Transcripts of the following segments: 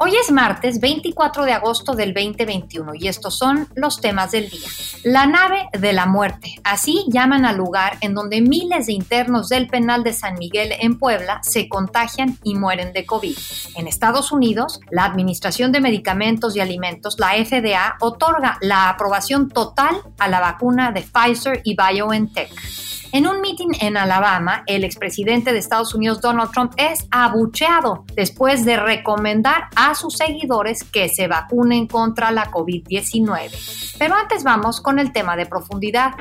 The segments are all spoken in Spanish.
Hoy es martes 24 de agosto del 2021 y estos son los temas del día. La nave de la muerte, así llaman al lugar en donde miles de internos del penal de San Miguel en Puebla se contagian y mueren de COVID. En Estados Unidos, la Administración de Medicamentos y Alimentos, la FDA, otorga la aprobación total a la vacuna de Pfizer y BioNTech. En un meeting en Alabama, el expresidente de Estados Unidos Donald Trump es abucheado después de recomendar a sus seguidores que se vacunen contra la COVID-19. Pero antes vamos con el tema de profundidad.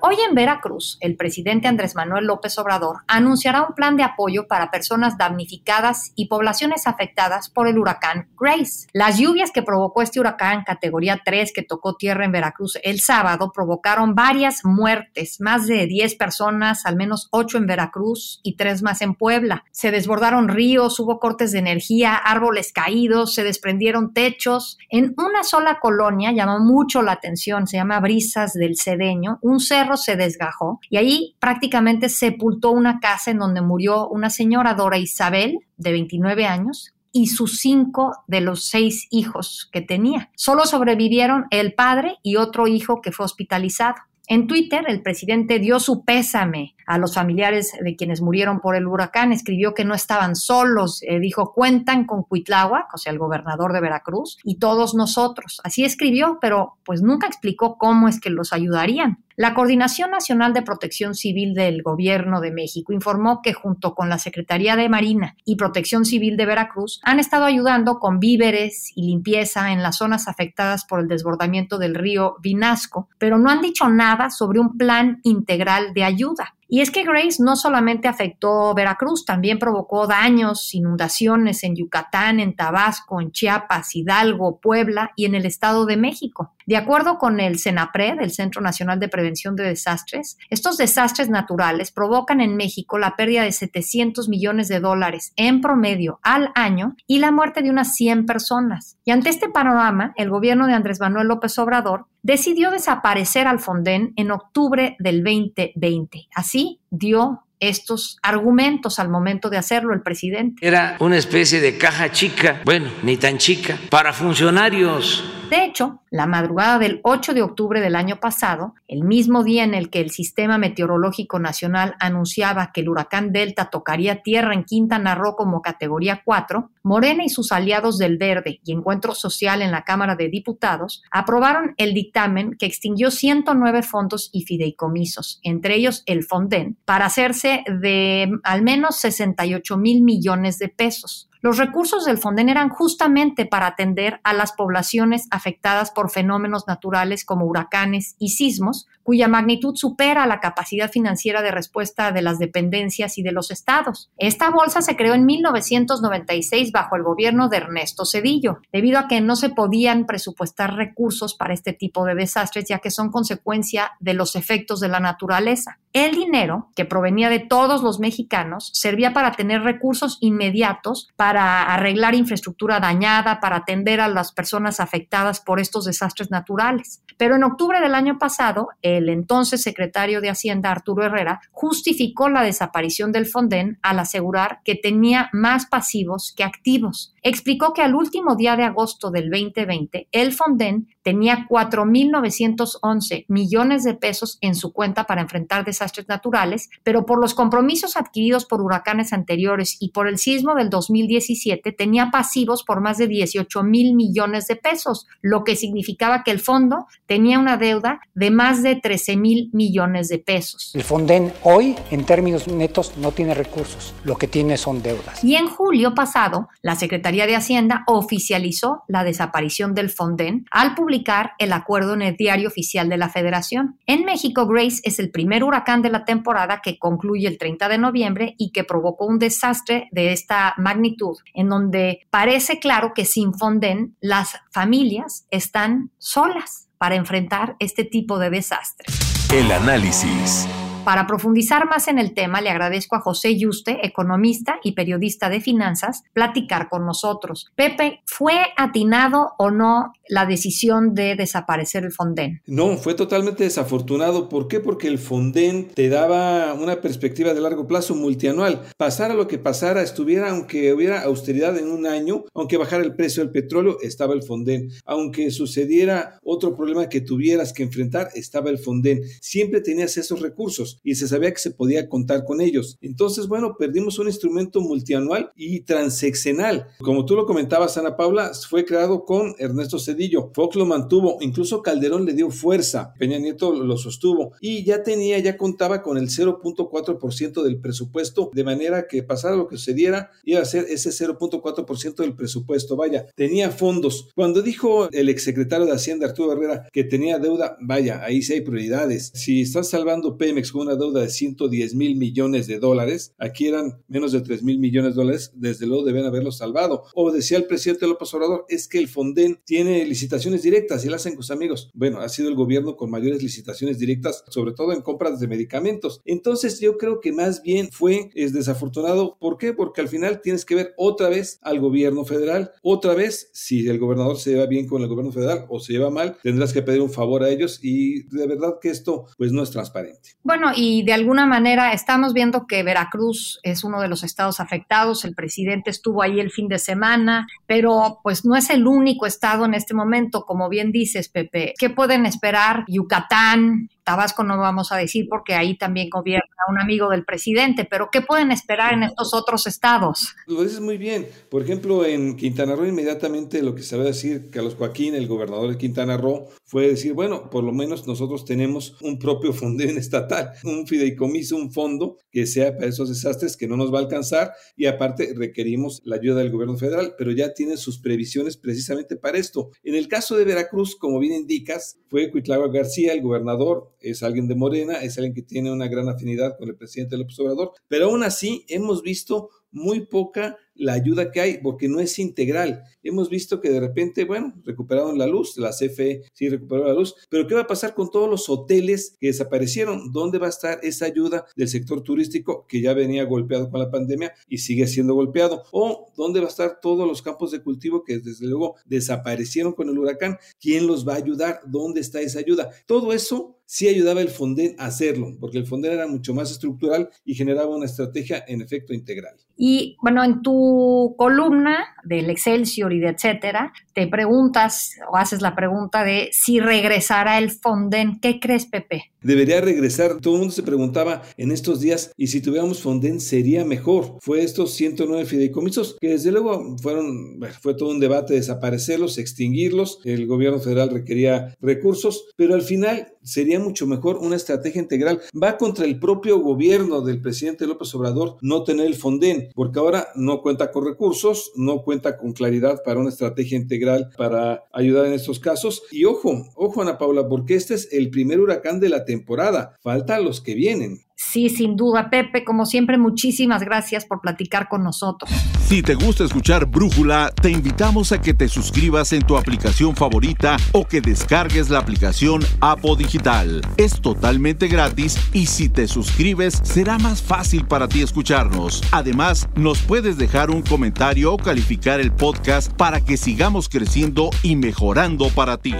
Hoy en Veracruz, el presidente Andrés Manuel López Obrador anunciará un plan de apoyo para personas damnificadas y poblaciones afectadas por el huracán Grace. Las lluvias que provocó este huracán categoría 3 que tocó tierra en Veracruz el sábado provocaron varias muertes, más de 10 personas, al menos 8 en Veracruz y 3 más en Puebla. Se desbordaron ríos, hubo cortes de energía, árboles caídos, se desprendieron techos. En una sola colonia llamó mucho la atención, se llama Brisas del Cedeño, un cerro se desgajó y ahí prácticamente sepultó una casa en donde murió una señora Dora Isabel, de 29 años, y sus cinco de los seis hijos que tenía. Solo sobrevivieron el padre y otro hijo que fue hospitalizado. En Twitter, el presidente dio su pésame a los familiares de quienes murieron por el huracán, escribió que no estaban solos, eh, dijo, cuentan con Cuitláhuac, o sea, el gobernador de Veracruz, y todos nosotros. Así escribió, pero pues nunca explicó cómo es que los ayudarían. La Coordinación Nacional de Protección Civil del Gobierno de México informó que junto con la Secretaría de Marina y Protección Civil de Veracruz han estado ayudando con víveres y limpieza en las zonas afectadas por el desbordamiento del río Vinasco, pero no han dicho nada sobre un plan integral de ayuda. Y es que Grace no solamente afectó Veracruz, también provocó daños, inundaciones en Yucatán, en Tabasco, en Chiapas, Hidalgo, Puebla y en el Estado de México. De acuerdo con el CENAPRED, el Centro Nacional de Prevención de Desastres, estos desastres naturales provocan en México la pérdida de 700 millones de dólares en promedio al año y la muerte de unas 100 personas. Y ante este panorama, el gobierno de Andrés Manuel López Obrador decidió desaparecer al Fonden en octubre del 2020. Así dio estos argumentos al momento de hacerlo el presidente. Era una especie de caja chica, bueno, ni tan chica, para funcionarios de hecho, la madrugada del 8 de octubre del año pasado, el mismo día en el que el Sistema Meteorológico Nacional anunciaba que el huracán Delta tocaría tierra en Quintana Roo como categoría 4, Morena y sus aliados del Verde y Encuentro Social en la Cámara de Diputados aprobaron el dictamen que extinguió 109 fondos y fideicomisos, entre ellos el Fonden, para hacerse de al menos 68 mil millones de pesos. Los recursos del Fonden eran justamente para atender a las poblaciones afectadas por fenómenos naturales como huracanes y sismos, cuya magnitud supera la capacidad financiera de respuesta de las dependencias y de los estados. Esta bolsa se creó en 1996 bajo el gobierno de Ernesto Cedillo, debido a que no se podían presupuestar recursos para este tipo de desastres, ya que son consecuencia de los efectos de la naturaleza. El dinero, que provenía de todos los mexicanos, servía para tener recursos inmediatos para arreglar infraestructura dañada, para atender a las personas afectadas por estos desastres naturales. Pero en octubre del año pasado, entonces secretario de Hacienda, Arturo Herrera, justificó la desaparición del Fonden al asegurar que tenía más pasivos que activos. Explicó que al último día de agosto del 2020, el Fonden tenía 4.911 millones de pesos en su cuenta para enfrentar desastres naturales, pero por los compromisos adquiridos por huracanes anteriores y por el sismo del 2017 tenía pasivos por más de 18 mil millones de pesos, lo que significaba que el fondo tenía una deuda de más de 13 mil millones de pesos. El Fonden hoy, en términos netos, no tiene recursos, lo que tiene son deudas. Y en julio pasado, la Secretaría de Hacienda oficializó la desaparición del Fonden al publicar el acuerdo en el diario oficial de la Federación. En México, Grace es el primer huracán de la temporada que concluye el 30 de noviembre y que provocó un desastre de esta magnitud, en donde parece claro que sin Fonden las familias están solas para enfrentar este tipo de desastres. El análisis. Para profundizar más en el tema, le agradezco a José Yuste, economista y periodista de finanzas, platicar con nosotros. Pepe, ¿fue atinado o no la decisión de desaparecer el Fonden? No, fue totalmente desafortunado. ¿Por qué? Porque el Fonden te daba una perspectiva de largo plazo multianual. Pasara lo que pasara, estuviera, aunque hubiera austeridad en un año, aunque bajara el precio del petróleo, estaba el Fonden. Aunque sucediera otro problema que tuvieras que enfrentar, estaba el Fonden. Siempre tenías esos recursos y se sabía que se podía contar con ellos. Entonces, bueno, perdimos un instrumento multianual y transeccional. Como tú lo comentabas, Ana Paula, fue creado con Ernesto Cedillo. Fox lo mantuvo, incluso Calderón le dio fuerza, Peña Nieto lo sostuvo y ya tenía, ya contaba con el 0.4% del presupuesto, de manera que pasara lo que sucediera, iba a ser ese 0.4% del presupuesto. Vaya, tenía fondos. Cuando dijo el exsecretario de Hacienda, Arturo Herrera, que tenía deuda, vaya, ahí sí hay prioridades. Si estás salvando Pemex con una deuda de 110 mil millones de dólares, aquí eran menos de 3 mil millones de dólares, desde luego deben haberlo salvado. O decía el presidente López Obrador, es que el Fonden tiene licitaciones directas y las hacen sus amigos. Bueno, ha sido el gobierno con mayores licitaciones directas, sobre todo en compras de medicamentos. Entonces yo creo que más bien fue es desafortunado. ¿Por qué? Porque al final tienes que ver otra vez al gobierno federal. Otra vez, si el gobernador se lleva bien con el gobierno federal o se lleva mal, tendrás que pedir un favor a ellos y de verdad que esto pues no es transparente. Bueno, y de alguna manera estamos viendo que Veracruz es uno de los estados afectados, el presidente estuvo ahí el fin de semana, pero pues no es el único estado en este momento, como bien dices, Pepe. ¿Qué pueden esperar Yucatán, Tabasco no vamos a decir porque ahí también gobierna un amigo del presidente, pero ¿qué pueden esperar en estos otros estados? Lo dices muy bien. Por ejemplo, en Quintana Roo inmediatamente lo que se va a decir Carlos Joaquín, el gobernador de Quintana Roo, fue decir, bueno, por lo menos nosotros tenemos un propio fondo estatal, un fideicomiso, un fondo que sea para esos desastres que no nos va a alcanzar y aparte requerimos la ayuda del gobierno federal, pero ya tiene sus previsiones precisamente para esto. En el caso de Veracruz, como bien indicas, fue Cuitlava García, el gobernador, es alguien de Morena, es alguien que tiene una gran afinidad con el presidente López Obrador, pero aún así hemos visto muy poca la ayuda que hay, porque no es integral. Hemos visto que de repente, bueno, recuperaron la luz, la CFE sí recuperó la luz, pero ¿qué va a pasar con todos los hoteles que desaparecieron? ¿Dónde va a estar esa ayuda del sector turístico que ya venía golpeado con la pandemia y sigue siendo golpeado? ¿O dónde va a estar todos los campos de cultivo que desde luego desaparecieron con el huracán? ¿Quién los va a ayudar? ¿Dónde está esa ayuda? Todo eso sí ayudaba el Fonden a hacerlo, porque el Fonden era mucho más estructural y generaba una estrategia en efecto integral. Y bueno, en tu columna del Excelsior y de etcétera, te preguntas o haces la pregunta de si regresará el Fonden. ¿Qué crees, Pepe? Debería regresar. Todo el mundo se preguntaba en estos días y si tuviéramos Fonden sería mejor. Fue estos 109 fideicomisos que desde luego fueron, fue todo un debate desaparecerlos, extinguirlos. El gobierno federal requería recursos, pero al final sería mucho mejor una estrategia integral. Va contra el propio gobierno del presidente López Obrador no tener el Fonden, porque ahora no cuenta con recursos, no cuenta con claridad para una estrategia integral para ayudar en estos casos. Y ojo, ojo Ana Paula, porque este es el primer huracán de la temporada. Faltan los que vienen. Sí, sin duda, Pepe, como siempre, muchísimas gracias por platicar con nosotros. Si te gusta escuchar Brújula, te invitamos a que te suscribas en tu aplicación favorita o que descargues la aplicación Apo Digital. Es totalmente gratis y si te suscribes será más fácil para ti escucharnos. Además, nos puedes dejar un comentario o calificar el podcast para que sigamos creciendo y mejorando para ti.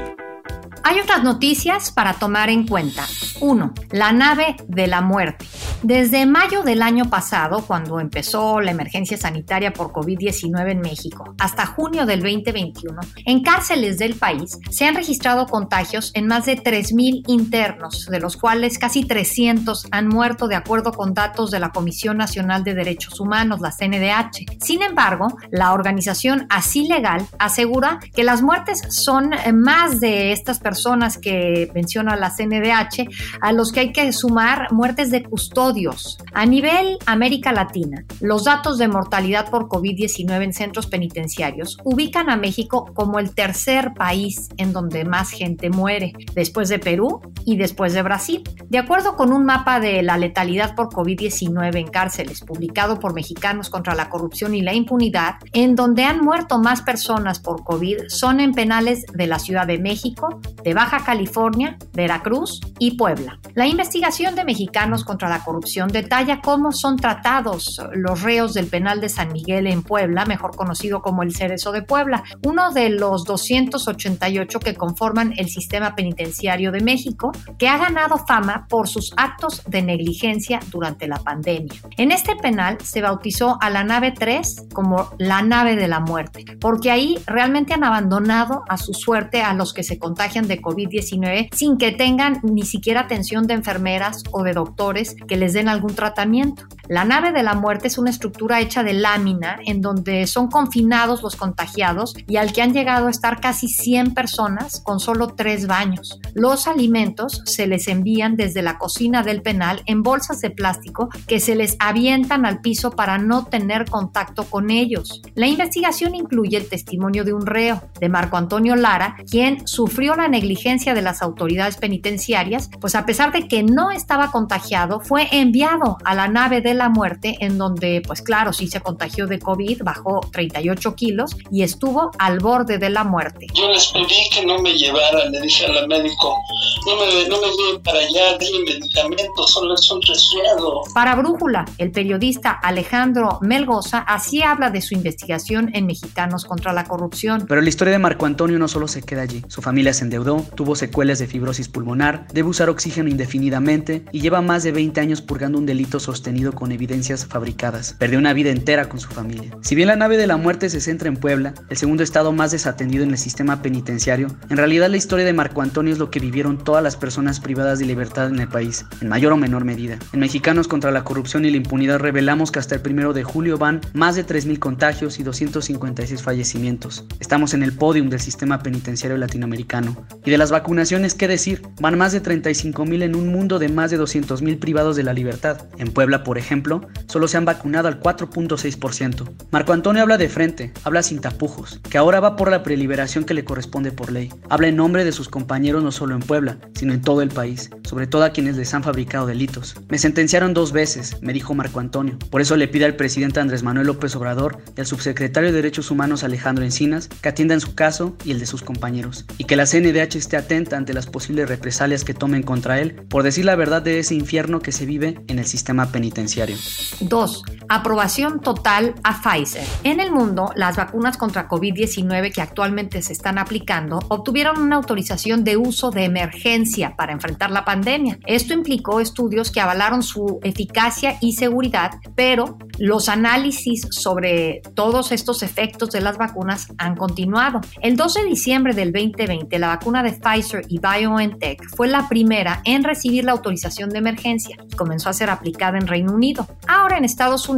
Hay otras noticias para tomar en cuenta. 1. La nave de la muerte. Desde mayo del año pasado, cuando empezó la emergencia sanitaria por COVID-19 en México, hasta junio del 2021, en cárceles del país se han registrado contagios en más de 3.000 internos, de los cuales casi 300 han muerto de acuerdo con datos de la Comisión Nacional de Derechos Humanos, la CNDH. Sin embargo, la organización Así Legal asegura que las muertes son más de estas personas que menciona la CNDH, a los que hay que sumar muertes de custodia odios. A nivel América Latina, los datos de mortalidad por COVID-19 en centros penitenciarios ubican a México como el tercer país en donde más gente muere, después de Perú y después de Brasil. De acuerdo con un mapa de la letalidad por COVID-19 en cárceles publicado por Mexicanos contra la Corrupción y la Impunidad, en donde han muerto más personas por COVID son en penales de la Ciudad de México, de Baja California, Veracruz y Puebla. La investigación de Mexicanos contra la Corrupción detalla cómo son tratados los reos del penal de San Miguel en Puebla, mejor conocido como el Cerezo de Puebla, uno de los 288 que conforman el sistema penitenciario de México, que ha ganado fama por sus actos de negligencia durante la pandemia. En este penal se bautizó a la nave 3 como la nave de la muerte, porque ahí realmente han abandonado a su suerte a los que se contagian de COVID-19 sin que tengan ni siquiera atención de enfermeras o de doctores que les den algún tratamiento. La nave de la muerte es una estructura hecha de lámina en donde son confinados los contagiados y al que han llegado a estar casi 100 personas con solo tres baños. Los alimentos se les envían desde la cocina del penal en bolsas de plástico que se les avientan al piso para no tener contacto con ellos. La investigación incluye el testimonio de un reo, de Marco Antonio Lara, quien sufrió la negligencia de las autoridades penitenciarias, pues a pesar de que no estaba contagiado, fue enviado a la nave de la muerte, en donde, pues claro, sí se contagió de COVID, bajó 38 kilos y estuvo al borde de la muerte. Yo les pedí que no me llevaran, le dije al médico, no me, no me lleven para allá, denme medicamentos, solo es un resfriado. Para Brújula, el periodista Alejandro Melgoza así habla de su investigación en Mexicanos contra la Corrupción. Pero la historia de Marco Antonio no solo se queda allí. Su familia se endeudó, tuvo secuelas de fibrosis pulmonar, debe usar oxígeno indefinidamente y lleva más de 20 años purgando un delito sostenido con evidencias fabricadas. Perdió una vida entera con su familia. Si bien la nave de la muerte se centra en Puebla, el segundo estado más desatendido en el sistema penitenciario, en realidad la historia de Marco Antonio es lo que vivieron todas las personas privadas de libertad en el país, en mayor o menor medida. En Mexicanos contra la corrupción y la impunidad revelamos que hasta el primero de julio van más de 3.000 contagios y 256 fallecimientos. Estamos en el podium del sistema penitenciario latinoamericano. Y de las vacunaciones, ¿qué decir? Van más de 35.000 en un mundo de más de 200.000 privados de la libertad. En Puebla, por ejemplo, solo se han vacunado al 4.6%. Marco Antonio habla de frente, habla sin tapujos, que ahora va por la preliberación que le corresponde por ley. Habla en nombre de sus compañeros no solo en Puebla, sino en todo el país, sobre todo a quienes les han fabricado delitos. Me sentenciaron dos veces, me dijo Marco Antonio. Por eso le pide al presidente Andrés Manuel López Obrador y al subsecretario de Derechos Humanos Alejandro Encinas que atiendan su caso y el de sus compañeros, y que la CNDH esté atenta ante las posibles represalias que tomen contra él por decir la verdad de ese infierno que se vive en el sistema penitenciario. 2. Aprobación total a Pfizer. En el mundo, las vacunas contra COVID-19 que actualmente se están aplicando obtuvieron una autorización de uso de emergencia para enfrentar la pandemia. Esto implicó estudios que avalaron su eficacia y seguridad, pero los análisis sobre todos estos efectos de las vacunas han continuado. El 12 de diciembre del 2020, la vacuna de Pfizer y BioNTech fue la primera en recibir la autorización de emergencia y comenzó a ser aplicada en Reino Unido. Ahora en Estados Unidos,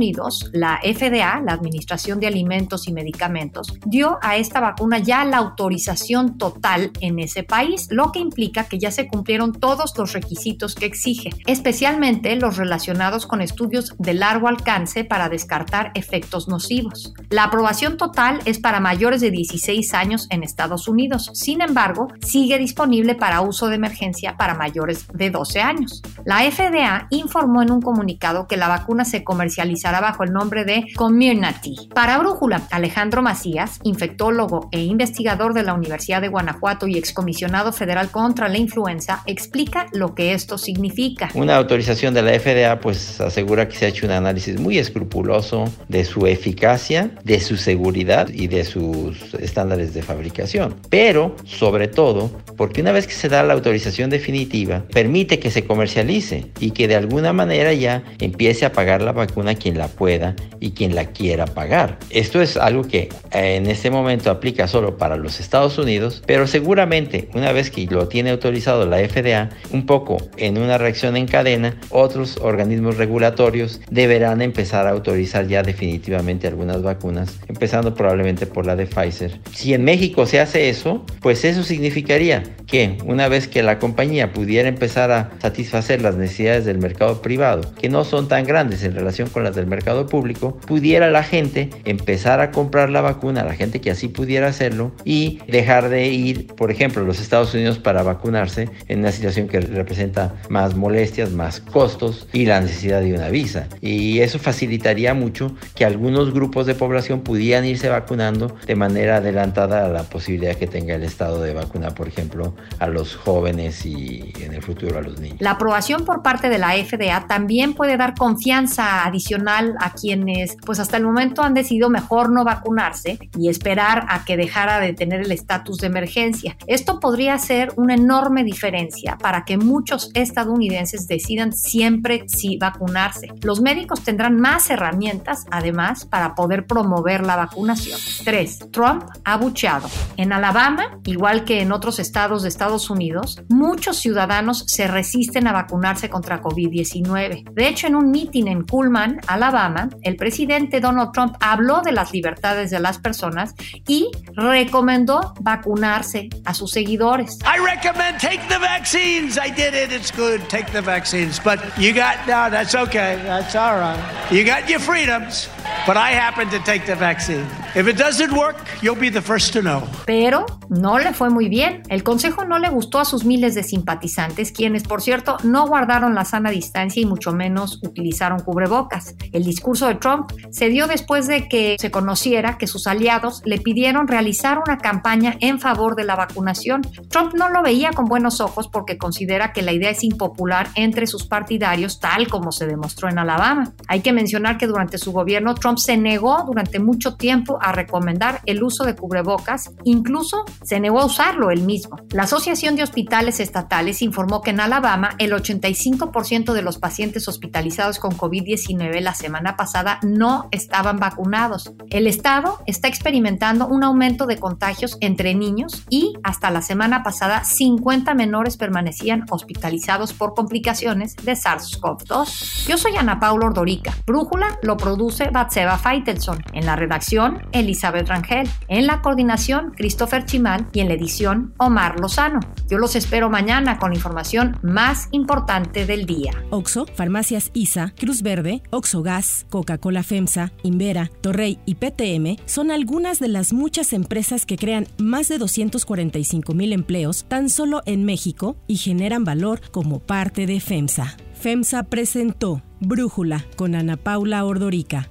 la FDA, la Administración de Alimentos y Medicamentos, dio a esta vacuna ya la autorización total en ese país, lo que implica que ya se cumplieron todos los requisitos que exige, especialmente los relacionados con estudios de largo alcance para descartar efectos nocivos. La aprobación total es para mayores de 16 años en Estados Unidos, sin embargo, sigue disponible para uso de emergencia para mayores de 12 años. La FDA informó en un comunicado que la vacuna se comercializará bajo el nombre de Community. Para Brújula, Alejandro Macías, infectólogo e investigador de la Universidad de Guanajuato y excomisionado federal contra la influenza, explica lo que esto significa. Una autorización de la FDA pues asegura que se ha hecho un análisis muy escrupuloso de su eficacia, de su seguridad y de sus estándares de fabricación. Pero, sobre todo, porque una vez que se da la autorización definitiva, permite que se comercialice y que de alguna manera ya empiece a pagar la vacuna quien la pueda y quien la quiera pagar. Esto es algo que eh, en este momento aplica solo para los Estados Unidos, pero seguramente una vez que lo tiene autorizado la FDA, un poco en una reacción en cadena, otros organismos regulatorios deberán empezar a autorizar ya definitivamente algunas vacunas, empezando probablemente por la de Pfizer. Si en México se hace eso, pues eso significaría que una vez que la compañía pudiera empezar a satisfacer las necesidades del mercado privado, que no son tan grandes en relación con las del mercado público, pudiera la gente empezar a comprar la vacuna, la gente que así pudiera hacerlo, y dejar de ir, por ejemplo, a los Estados Unidos para vacunarse en una situación que representa más molestias, más costos y la necesidad de una visa. Y eso facilitaría mucho que algunos grupos de población pudieran irse vacunando de manera adelantada a la posibilidad que tenga el Estado de vacunar, por ejemplo, a los jóvenes y en el futuro a los niños. La aprobación por parte de la FDA también puede dar confianza adicional a quienes, pues hasta el momento han decidido mejor no vacunarse y esperar a que dejara de tener el estatus de emergencia. Esto podría ser una enorme diferencia para que muchos estadounidenses decidan siempre si vacunarse. Los médicos tendrán más herramientas, además, para poder promover la vacunación. 3. Trump ha bucheado. En Alabama, igual que en otros estados de Estados Unidos, muchos ciudadanos se resisten a vacunarse contra COVID-19. De hecho, en un mitin en Cullman, el presidente Donald Trump habló de las libertades de las personas y recomendó vacunarse a sus seguidores. I recommend take the vaccines. I did it. It's good. Take the vaccines. But you got no, that's okay. That's all right. You got your freedoms. But I happen to take the vaccine. If it doesn't work, you'll be the first to know. Pero no le fue muy bien. El consejo no le gustó a sus miles de simpatizantes, quienes, por cierto, no guardaron la sana distancia y mucho menos utilizaron cubrebocas. El discurso de Trump se dio después de que se conociera que sus aliados le pidieron realizar una campaña en favor de la vacunación. Trump no lo veía con buenos ojos porque considera que la idea es impopular entre sus partidarios, tal como se demostró en Alabama. Hay que mencionar que durante su gobierno Trump se negó durante mucho tiempo a recomendar el uso de cubrebocas, incluso se negó a usarlo él mismo. La Asociación de Hospitales Estatales informó que en Alabama el 85% de los pacientes hospitalizados con COVID-19 la semana pasada no estaban vacunados. El estado está experimentando un aumento de contagios entre niños y hasta la semana pasada 50 menores permanecían hospitalizados por complicaciones de SARS-CoV-2. Yo soy Ana Paula Ordorica. Brújula lo produce Batseva Feitelson. En la redacción, Elizabeth Rangel. En la coordinación, Christopher Chimal. Y en la edición, Omar Lozano. Yo los espero mañana con la información más importante del día. Oxo, Farmacias ISA, Cruz Verde, Oxo Gas, Coca-Cola FEMSA, Invera, Torrey y PTM son algunas de las muchas empresas que crean más de 245 mil empleos tan solo en México y generan valor como parte de FEMSA. FEMSA presentó Brújula con Ana Paula Ordorica,